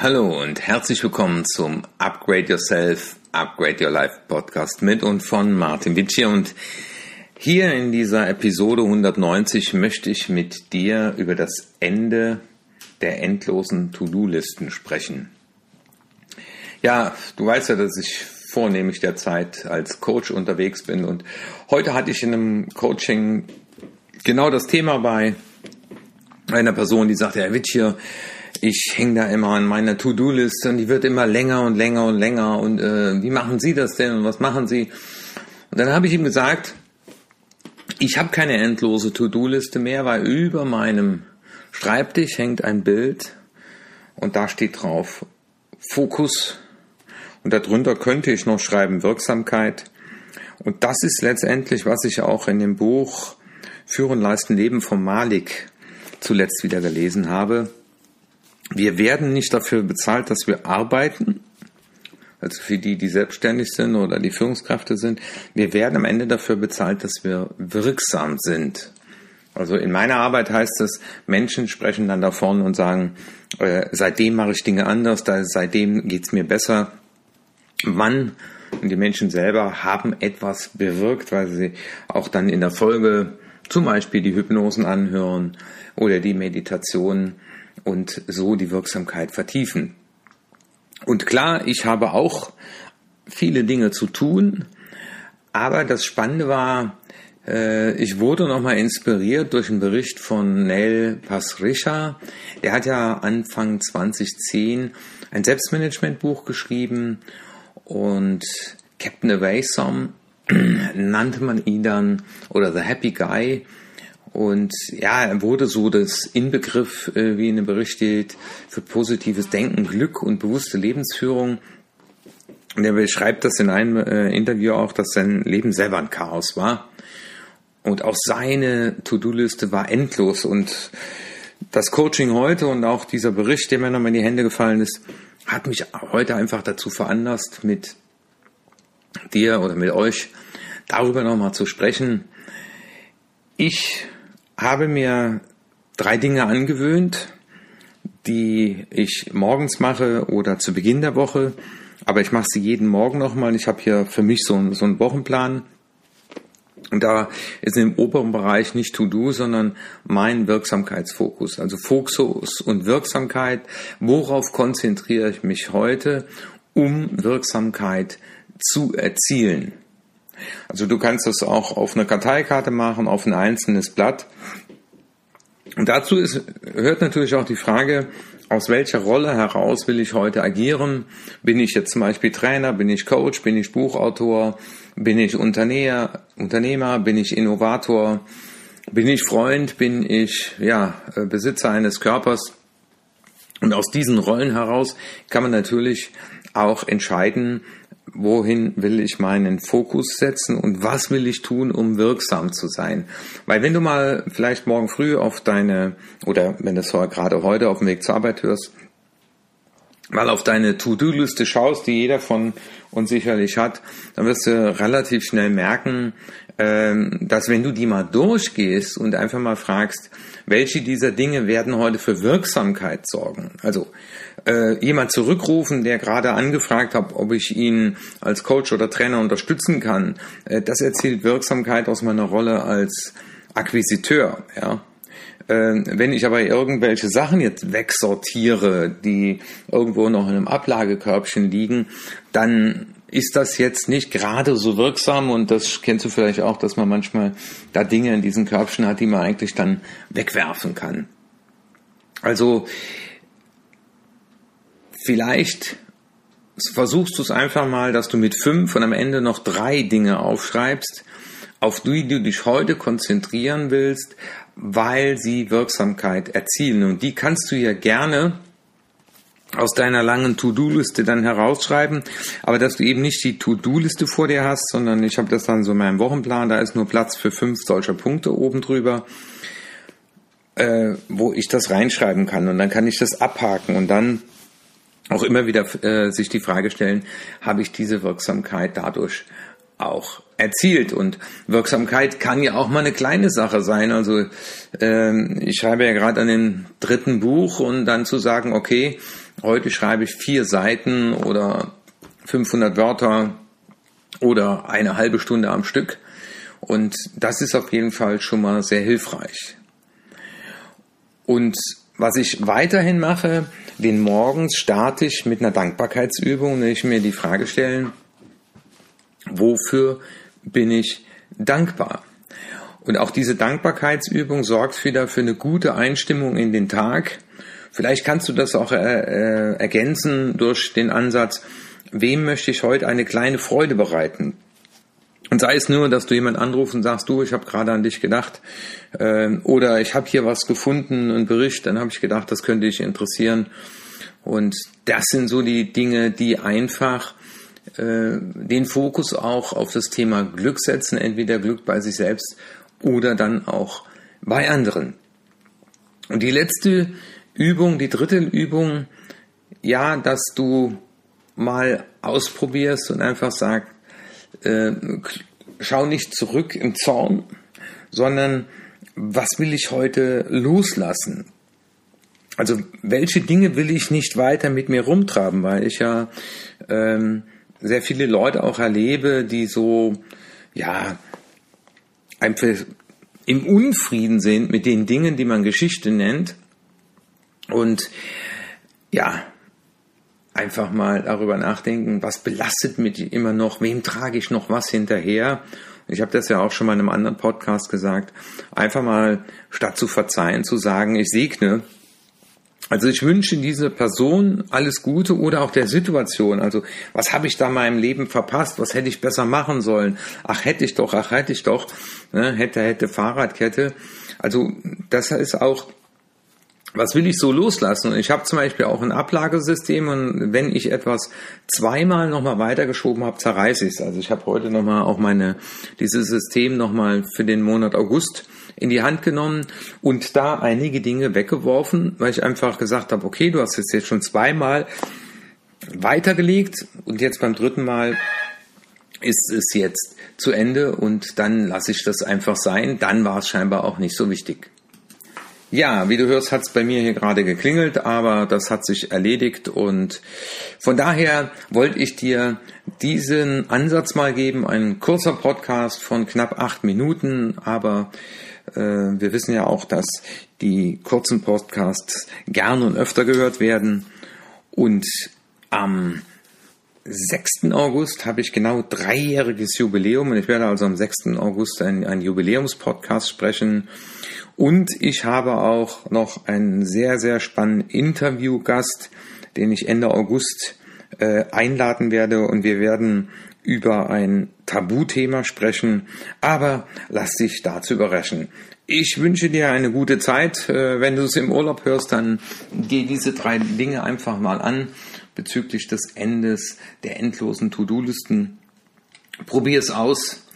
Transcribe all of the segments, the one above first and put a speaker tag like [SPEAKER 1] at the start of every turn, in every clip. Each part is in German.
[SPEAKER 1] Hallo und herzlich willkommen zum Upgrade Yourself, Upgrade Your Life Podcast mit und von Martin Witsch und hier in dieser Episode 190 möchte ich mit dir über das Ende der endlosen To-Do-Listen sprechen. Ja, du weißt ja, dass ich vornehmlich derzeit als Coach unterwegs bin und heute hatte ich in einem Coaching genau das Thema bei einer Person, die sagte, Herr Witsch hier, ich hänge da immer an meiner To-Do-Liste und die wird immer länger und länger und länger und äh, wie machen Sie das denn und was machen Sie? Und dann habe ich ihm gesagt, ich habe keine endlose To-Do-Liste mehr, weil über meinem Schreibtisch hängt ein Bild und da steht drauf Fokus und darunter könnte ich noch schreiben Wirksamkeit. Und das ist letztendlich, was ich auch in dem Buch Führen, Leisten, Leben von Malik zuletzt wieder gelesen habe. Wir werden nicht dafür bezahlt, dass wir arbeiten, also für die, die selbstständig sind oder die Führungskräfte sind. Wir werden am Ende dafür bezahlt, dass wir wirksam sind. Also in meiner Arbeit heißt es, Menschen sprechen dann davon und sagen, äh, seitdem mache ich Dinge anders, da, seitdem geht's mir besser. Wann und die Menschen selber haben etwas bewirkt, weil sie auch dann in der Folge zum Beispiel die Hypnosen anhören oder die Meditation und so die Wirksamkeit vertiefen. Und klar, ich habe auch viele Dinge zu tun, aber das Spannende war, äh, ich wurde nochmal inspiriert durch einen Bericht von Neil Pasricha. Der hat ja Anfang 2010 ein Selbstmanagementbuch geschrieben und Captain Awesome nannte man ihn dann oder The Happy Guy und ja, er wurde so das Inbegriff, äh, wie in dem Bericht steht, für positives Denken, Glück und bewusste Lebensführung. Und er beschreibt das in einem äh, Interview auch, dass sein Leben selber ein Chaos war. Und auch seine To-Do-Liste war endlos. Und das Coaching heute und auch dieser Bericht, der mir nochmal in die Hände gefallen ist, hat mich heute einfach dazu veranlasst, mit dir oder mit euch darüber nochmal zu sprechen. Ich habe mir drei Dinge angewöhnt, die ich morgens mache oder zu Beginn der Woche. Aber ich mache sie jeden Morgen nochmal. Ich habe hier für mich so, einen, so einen Wochenplan. Und da ist im oberen Bereich nicht To-Do, sondern mein Wirksamkeitsfokus. Also Fokus und Wirksamkeit. Worauf konzentriere ich mich heute, um Wirksamkeit zu erzielen? Also du kannst das auch auf einer Karteikarte machen, auf ein einzelnes Blatt. Und dazu ist, hört natürlich auch die Frage, aus welcher Rolle heraus will ich heute agieren? Bin ich jetzt zum Beispiel Trainer, bin ich Coach, bin ich Buchautor, bin ich Unternehmer, Unternehmer, bin ich Innovator, bin ich Freund, bin ich ja, äh, Besitzer eines Körpers? Und aus diesen Rollen heraus kann man natürlich auch entscheiden, wohin will ich meinen Fokus setzen und was will ich tun, um wirksam zu sein. Weil wenn du mal vielleicht morgen früh auf deine, oder wenn du es gerade heute auf dem Weg zur Arbeit hörst, mal auf deine To-Do-Liste schaust, die jeder von uns sicherlich hat, dann wirst du relativ schnell merken, ähm, dass wenn du die mal durchgehst und einfach mal fragst, welche dieser Dinge werden heute für Wirksamkeit sorgen? Also äh, jemand zurückrufen, der gerade angefragt hat, ob ich ihn als Coach oder Trainer unterstützen kann, äh, das erzielt Wirksamkeit aus meiner Rolle als Akquisiteur. Ja? Äh, wenn ich aber irgendwelche Sachen jetzt wegsortiere, die irgendwo noch in einem Ablagekörbchen liegen, dann ist das jetzt nicht gerade so wirksam und das kennst du vielleicht auch, dass man manchmal da Dinge in diesen Körbchen hat, die man eigentlich dann wegwerfen kann. Also vielleicht versuchst du es einfach mal, dass du mit fünf und am Ende noch drei Dinge aufschreibst, auf die du dich heute konzentrieren willst, weil sie Wirksamkeit erzielen. Und die kannst du ja gerne aus deiner langen To-Do-Liste dann herausschreiben, aber dass du eben nicht die To-Do-Liste vor dir hast, sondern ich habe das dann so in meinem Wochenplan, da ist nur Platz für fünf solcher Punkte oben drüber, äh, wo ich das reinschreiben kann und dann kann ich das abhaken und dann auch immer wieder äh, sich die Frage stellen, habe ich diese Wirksamkeit dadurch auch erzielt. Und Wirksamkeit kann ja auch mal eine kleine Sache sein. Also ähm, ich schreibe ja gerade an dem dritten Buch und dann zu sagen, okay, heute schreibe ich vier Seiten oder 500 Wörter oder eine halbe Stunde am Stück. Und das ist auf jeden Fall schon mal sehr hilfreich. Und was ich weiterhin mache, den morgens starte ich mit einer Dankbarkeitsübung, wenn ich mir die Frage stellen, wofür bin ich dankbar? Und auch diese Dankbarkeitsübung sorgt wieder für eine gute Einstimmung in den Tag. Vielleicht kannst du das auch äh, äh, ergänzen durch den Ansatz, wem möchte ich heute eine kleine Freude bereiten? Und sei es nur, dass du jemand anrufst und sagst, du, ich habe gerade an dich gedacht, äh, oder ich habe hier was gefunden, einen Bericht, dann habe ich gedacht, das könnte dich interessieren. Und das sind so die Dinge, die einfach den Fokus auch auf das Thema Glück setzen, entweder Glück bei sich selbst oder dann auch bei anderen. Und die letzte Übung, die dritte Übung, ja, dass du mal ausprobierst und einfach sagst, äh, schau nicht zurück im Zorn, sondern was will ich heute loslassen? Also welche Dinge will ich nicht weiter mit mir rumtraben, weil ich ja ähm, sehr viele Leute auch erlebe, die so ja einfach im Unfrieden sind mit den Dingen, die man Geschichte nennt und ja einfach mal darüber nachdenken, was belastet mich immer noch, wem trage ich noch was hinterher. Ich habe das ja auch schon mal in einem anderen Podcast gesagt. Einfach mal statt zu verzeihen, zu sagen, ich segne. Also ich wünsche dieser Person alles Gute oder auch der Situation. Also was habe ich da meinem Leben verpasst? Was hätte ich besser machen sollen? Ach hätte ich doch, ach hätte ich doch. Ne? Hätte, hätte Fahrradkette. Also das ist auch was will ich so loslassen? Und ich habe zum Beispiel auch ein Ablagesystem und wenn ich etwas zweimal nochmal weitergeschoben habe, zerreiße ich es. Also ich habe heute nochmal auch meine, dieses System nochmal für den Monat August in die Hand genommen und da einige Dinge weggeworfen, weil ich einfach gesagt habe, okay, du hast es jetzt schon zweimal weitergelegt und jetzt beim dritten Mal ist es jetzt zu Ende und dann lasse ich das einfach sein. Dann war es scheinbar auch nicht so wichtig. Ja, wie du hörst, hat es bei mir hier gerade geklingelt, aber das hat sich erledigt und von daher wollte ich dir diesen Ansatz mal geben, ein kurzer Podcast von knapp acht Minuten, aber äh, wir wissen ja auch, dass die kurzen Podcasts gern und öfter gehört werden und am 6. August habe ich genau dreijähriges Jubiläum und ich werde also am 6. August ein, ein Jubiläumspodcast sprechen und ich habe auch noch einen sehr, sehr spannenden Interviewgast, den ich Ende August äh, einladen werde und wir werden über ein Tabuthema sprechen, aber lass dich dazu überraschen. Ich wünsche dir eine gute Zeit. Äh, wenn du es im Urlaub hörst, dann geh diese drei Dinge einfach mal an bezüglich des Endes der endlosen To-Do-Listen. Probier es aus.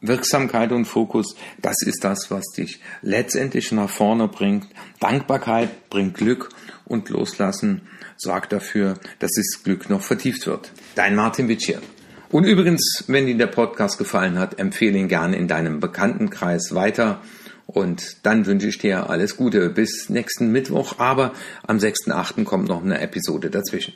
[SPEAKER 1] Wirksamkeit und Fokus, das ist das, was dich letztendlich nach vorne bringt. Dankbarkeit bringt Glück und Loslassen sorgt dafür, dass das Glück noch vertieft wird. Dein Martin Witschier. Und übrigens, wenn dir der Podcast gefallen hat, empfehle ihn gerne in deinem Bekanntenkreis weiter. Und dann wünsche ich dir alles Gute bis nächsten Mittwoch. Aber am 6.8. kommt noch eine Episode dazwischen.